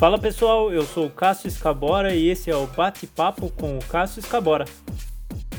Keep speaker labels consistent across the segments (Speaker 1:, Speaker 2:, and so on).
Speaker 1: Fala pessoal, eu sou o Cássio Escabora e esse é o Bate-Papo com o Cássio Escabora.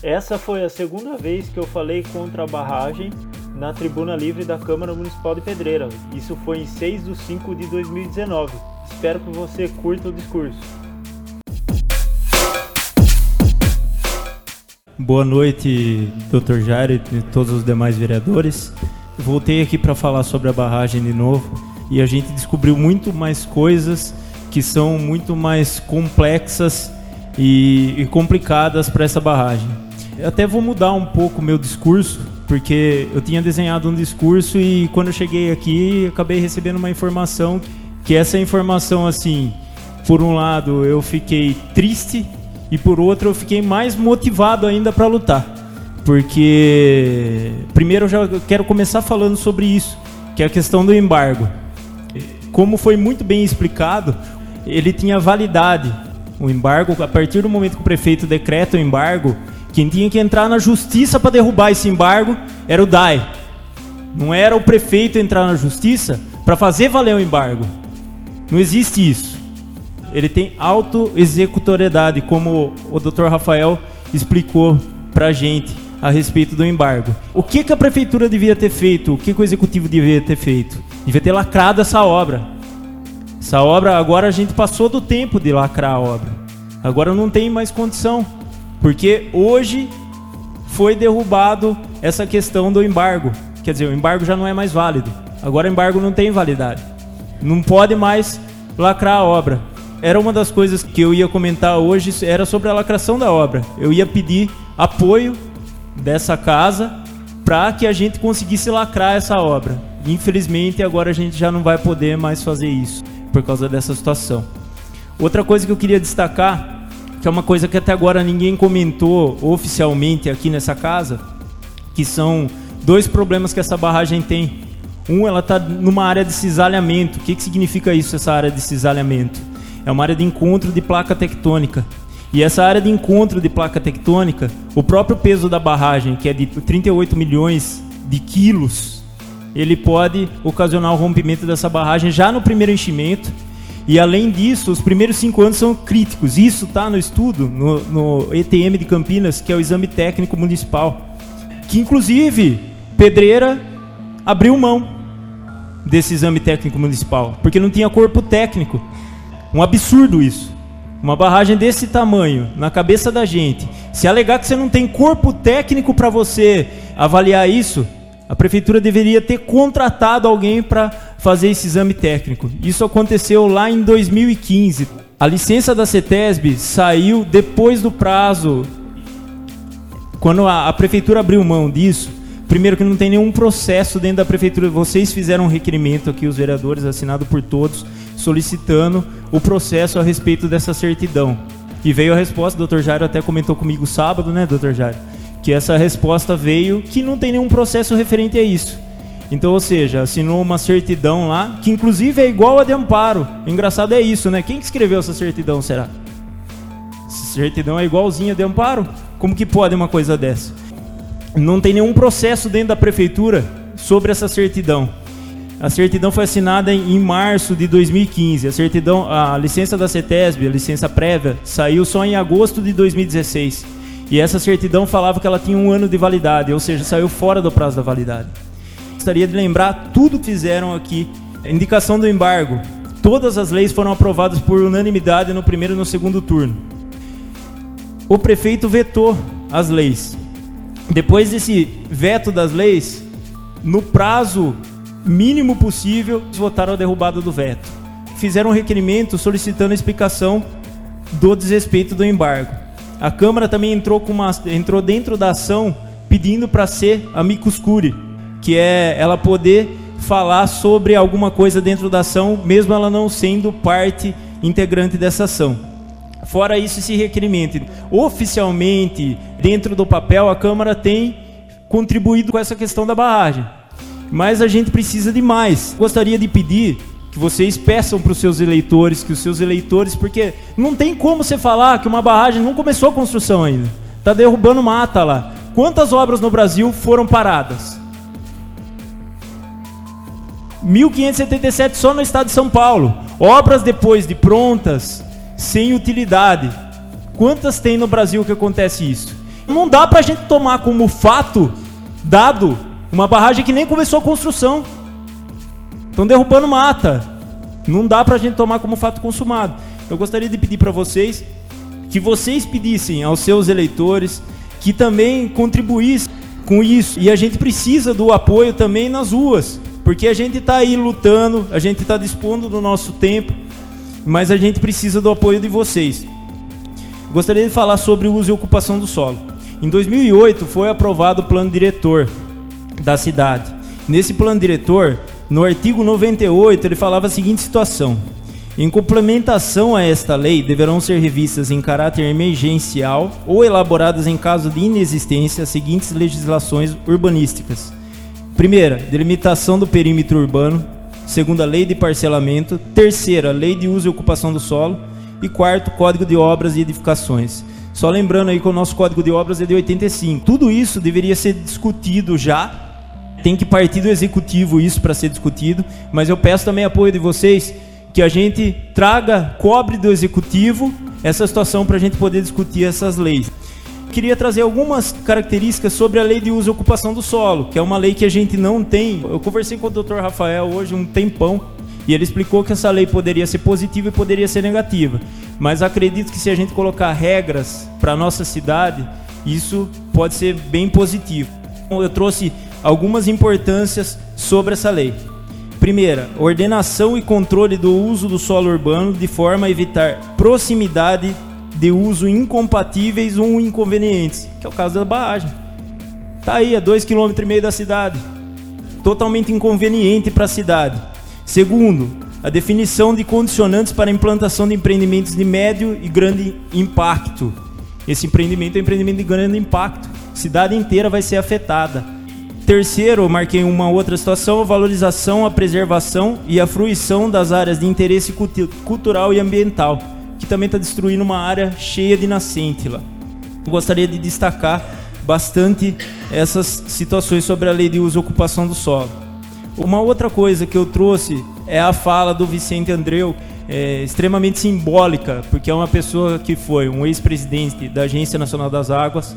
Speaker 1: Essa foi a segunda vez que eu falei contra a barragem na tribuna livre da Câmara Municipal de Pedreira. Isso foi em 6 de 5 de 2019. Espero que você curta o discurso.
Speaker 2: Boa noite, Dr. Jair e todos os demais vereadores. Voltei aqui para falar sobre a barragem de novo e a gente descobriu muito mais coisas que são muito mais complexas e, e complicadas para essa barragem. Eu até vou mudar um pouco o meu discurso, porque eu tinha desenhado um discurso e quando eu cheguei aqui acabei recebendo uma informação que essa informação assim, por um lado eu fiquei triste e por outro eu fiquei mais motivado ainda para lutar. Porque primeiro eu já quero começar falando sobre isso, que é a questão do embargo. Como foi muito bem explicado, ele tinha validade. O embargo, a partir do momento que o prefeito decreta o embargo, quem tinha que entrar na justiça para derrubar esse embargo era o DAI. Não era o prefeito entrar na justiça para fazer valer o embargo. Não existe isso. Ele tem auto-executoriedade, como o Dr. Rafael explicou para gente a respeito do embargo. O que, que a prefeitura devia ter feito? O que, que o executivo devia ter feito? Devia ter lacrado essa obra. Essa obra, agora a gente passou do tempo de lacrar a obra. Agora não tem mais condição. Porque hoje foi derrubado essa questão do embargo. Quer dizer, o embargo já não é mais válido. Agora o embargo não tem validade. Não pode mais lacrar a obra. Era uma das coisas que eu ia comentar hoje, era sobre a lacração da obra. Eu ia pedir apoio dessa casa para que a gente conseguisse lacrar essa obra. Infelizmente, agora a gente já não vai poder mais fazer isso por causa dessa situação. Outra coisa que eu queria destacar, que é uma coisa que até agora ninguém comentou oficialmente aqui nessa casa, que são dois problemas que essa barragem tem. Um, ela está numa área de cisalhamento. O que, que significa isso, essa área de cisalhamento? É uma área de encontro de placa tectônica. E essa área de encontro de placa tectônica, o próprio peso da barragem, que é de 38 milhões de quilos, ele pode ocasionar o rompimento dessa barragem já no primeiro enchimento. E além disso, os primeiros cinco anos são críticos. Isso está no estudo, no, no ETM de Campinas, que é o Exame Técnico Municipal. Que inclusive, Pedreira abriu mão desse exame técnico municipal, porque não tinha corpo técnico. Um absurdo isso. Uma barragem desse tamanho, na cabeça da gente, se alegar que você não tem corpo técnico para você avaliar isso, a prefeitura deveria ter contratado alguém para fazer esse exame técnico. Isso aconteceu lá em 2015. A licença da CETESB saiu depois do prazo. Quando a, a prefeitura abriu mão disso, primeiro que não tem nenhum processo dentro da prefeitura. Vocês fizeram um requerimento aqui, os vereadores, assinado por todos, solicitando o processo a respeito dessa certidão. E veio a resposta, o Dr. Jairo até comentou comigo sábado, né, Dr. Jairo? Que essa resposta veio que não tem nenhum processo referente a isso. Então, ou seja, assinou uma certidão lá, que inclusive é igual a de amparo. Engraçado é isso, né? Quem que escreveu essa certidão, será? Essa certidão é igualzinha de amparo? Como que pode uma coisa dessa? Não tem nenhum processo dentro da prefeitura sobre essa certidão. A certidão foi assinada em, março de 2015. A certidão, a licença da CETESB, a licença prévia, saiu só em agosto de 2016. E essa certidão falava que ela tinha um ano de validade, ou seja, saiu fora do prazo da validade. Gostaria de lembrar tudo que fizeram aqui. Indicação do embargo. Todas as leis foram aprovadas por unanimidade no primeiro e no segundo turno. O prefeito vetou as leis. Depois desse veto das leis, no prazo mínimo possível, votaram a derrubada do veto. Fizeram um requerimento solicitando explicação do desrespeito do embargo. A Câmara também entrou, com uma, entrou dentro da ação pedindo para ser amicus curiae, que é ela poder falar sobre alguma coisa dentro da ação, mesmo ela não sendo parte integrante dessa ação. Fora isso, esse requerimento. Oficialmente, dentro do papel, a Câmara tem contribuído com essa questão da barragem mas a gente precisa de mais. Gostaria de pedir que vocês peçam para os seus eleitores, que os seus eleitores, porque não tem como você falar que uma barragem não começou a construção ainda. Está derrubando mata lá. Quantas obras no Brasil foram paradas? 1577 só no estado de São Paulo. Obras depois de prontas, sem utilidade. Quantas tem no Brasil que acontece isso? Não dá pra gente tomar como fato dado uma barragem que nem começou a construção. Estão derrubando mata. Não dá pra gente tomar como fato consumado. Eu gostaria de pedir para vocês que vocês pedissem aos seus eleitores que também contribuíssem com isso. E a gente precisa do apoio também nas ruas, porque a gente está aí lutando, a gente está dispondo do nosso tempo, mas a gente precisa do apoio de vocês. Gostaria de falar sobre o uso e ocupação do solo. Em 2008 foi aprovado o plano diretor da cidade. Nesse plano diretor, no artigo 98, ele falava a seguinte situação: em complementação a esta lei, deverão ser revistas em caráter emergencial ou elaboradas em caso de inexistência as seguintes legislações urbanísticas: primeira, delimitação do perímetro urbano; segunda, lei de parcelamento; terceira, lei de uso e ocupação do solo; e quarto, Código de Obras e Edificações. Só lembrando aí que o nosso Código de Obras é de 85. Tudo isso deveria ser discutido já. Tem que partir do executivo isso para ser discutido, mas eu peço também apoio de vocês que a gente traga, cobre do executivo essa situação para a gente poder discutir essas leis. Queria trazer algumas características sobre a lei de uso e ocupação do solo, que é uma lei que a gente não tem. Eu conversei com o Dr. Rafael hoje um tempão e ele explicou que essa lei poderia ser positiva e poderia ser negativa. Mas acredito que se a gente colocar regras para nossa cidade, isso pode ser bem positivo. Eu trouxe algumas importâncias sobre essa lei. Primeira, ordenação e controle do uso do solo urbano de forma a evitar proximidade de uso incompatíveis ou inconvenientes, que é o caso da barragem. Tá aí a 2,5 km da cidade. Totalmente inconveniente para a cidade. Segundo, a definição de condicionantes para implantação de empreendimentos de médio e grande impacto. Esse empreendimento é um empreendimento de grande impacto. A cidade inteira vai ser afetada. Terceiro, marquei uma outra situação, a valorização, a preservação e a fruição das áreas de interesse cultural e ambiental, que também está destruindo uma área cheia de nascente lá. Eu gostaria de destacar bastante essas situações sobre a lei de uso e ocupação do solo. Uma outra coisa que eu trouxe é a fala do Vicente Andreu, é, extremamente simbólica, porque é uma pessoa que foi um ex-presidente da Agência Nacional das Águas,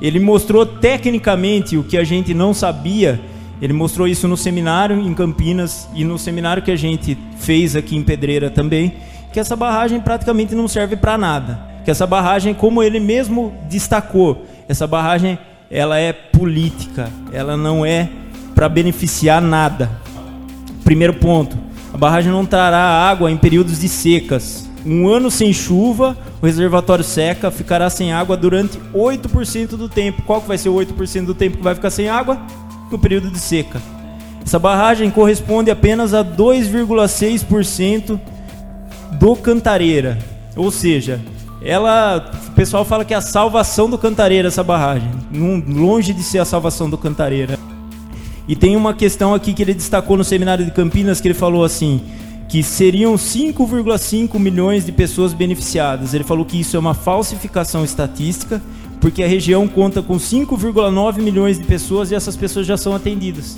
Speaker 2: ele mostrou tecnicamente o que a gente não sabia. Ele mostrou isso no seminário em Campinas e no seminário que a gente fez aqui em Pedreira também, que essa barragem praticamente não serve para nada. Que essa barragem, como ele mesmo destacou, essa barragem ela é política, ela não é para beneficiar nada. Primeiro ponto, a barragem não trará água em períodos de secas. Um ano sem chuva o reservatório seca, ficará sem água durante 8% do tempo. Qual que vai ser o 8% do tempo que vai ficar sem água? No período de seca. Essa barragem corresponde apenas a 2,6% do Cantareira. Ou seja, ela, o pessoal fala que é a salvação do Cantareira essa barragem, longe de ser a salvação do Cantareira. E tem uma questão aqui que ele destacou no seminário de Campinas que ele falou assim: que seriam 5,5 milhões de pessoas beneficiadas. Ele falou que isso é uma falsificação estatística, porque a região conta com 5,9 milhões de pessoas e essas pessoas já são atendidas.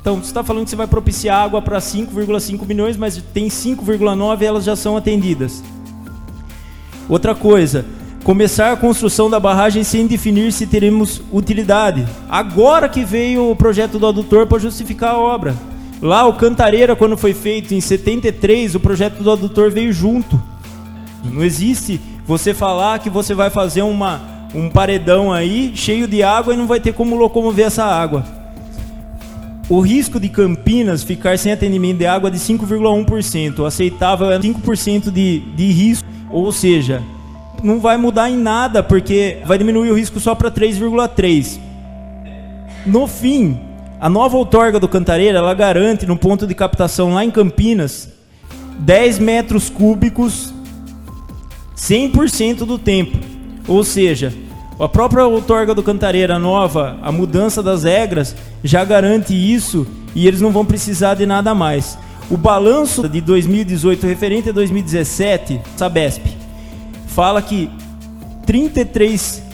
Speaker 2: Então, você está falando que você vai propiciar água para 5,5 milhões, mas tem 5,9 e elas já são atendidas. Outra coisa, começar a construção da barragem sem definir se teremos utilidade. Agora que veio o projeto do adutor para justificar a obra. Lá o Cantareira, quando foi feito em 73, o projeto do adutor veio junto. Não existe você falar que você vai fazer uma, um paredão aí cheio de água e não vai ter como locomover essa água. O risco de Campinas ficar sem atendimento de água é de 5,1%. O aceitável é 5% de, de risco. Ou seja, não vai mudar em nada, porque vai diminuir o risco só para 3,3%. No fim, a nova outorga do Cantareira, ela garante no ponto de captação lá em Campinas 10 metros cúbicos 100% do tempo. Ou seja, a própria outorga do Cantareira nova, a mudança das regras, já garante isso e eles não vão precisar de nada mais. O balanço de 2018 referente a 2017, Sabesp, fala que 33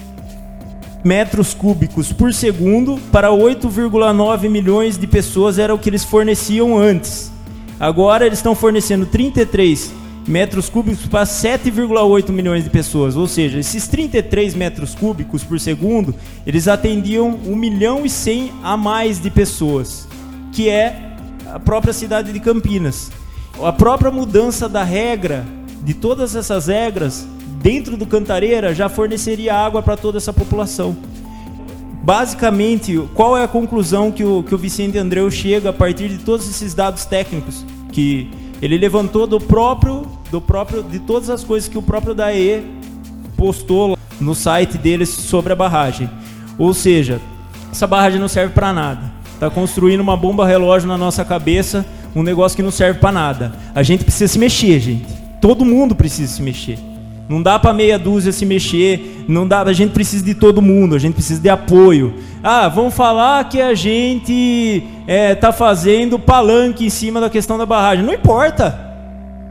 Speaker 2: metros cúbicos por segundo para 8,9 milhões de pessoas era o que eles forneciam antes. Agora eles estão fornecendo 33 metros cúbicos para 7,8 milhões de pessoas. Ou seja, esses 33 metros cúbicos por segundo, eles atendiam 1 milhão e 100 a mais de pessoas, que é a própria cidade de Campinas. A própria mudança da regra, de todas essas regras, dentro do Cantareira já forneceria água para toda essa população. Basicamente, qual é a conclusão que o, que o Vicente Andreu chega a partir de todos esses dados técnicos que ele levantou do próprio, do próprio, de todas as coisas que o próprio DAE postou no site deles sobre a barragem. Ou seja, essa barragem não serve para nada. Está construindo uma bomba relógio na nossa cabeça, um negócio que não serve para nada. A gente precisa se mexer, gente. Todo mundo precisa se mexer. Não dá para meia dúzia se mexer, não dá, a gente precisa de todo mundo, a gente precisa de apoio. Ah, vamos falar que a gente é, tá fazendo palanque em cima da questão da barragem. Não importa.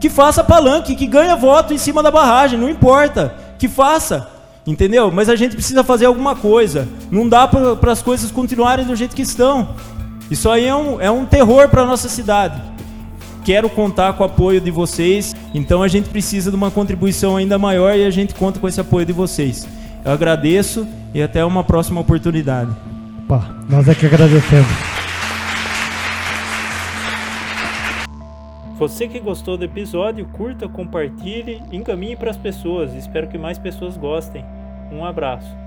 Speaker 2: Que faça palanque, que ganha voto em cima da barragem, não importa. Que faça. Entendeu? Mas a gente precisa fazer alguma coisa. Não dá para as coisas continuarem do jeito que estão. Isso aí é um, é um terror para nossa cidade quero contar com o apoio de vocês. Então a gente precisa de uma contribuição ainda maior e a gente conta com esse apoio de vocês. Eu agradeço e até uma próxima oportunidade.
Speaker 3: Opa, nós é que agradecemos.
Speaker 1: Você que gostou do episódio, curta, compartilhe, encaminhe para as pessoas. Espero que mais pessoas gostem. Um abraço.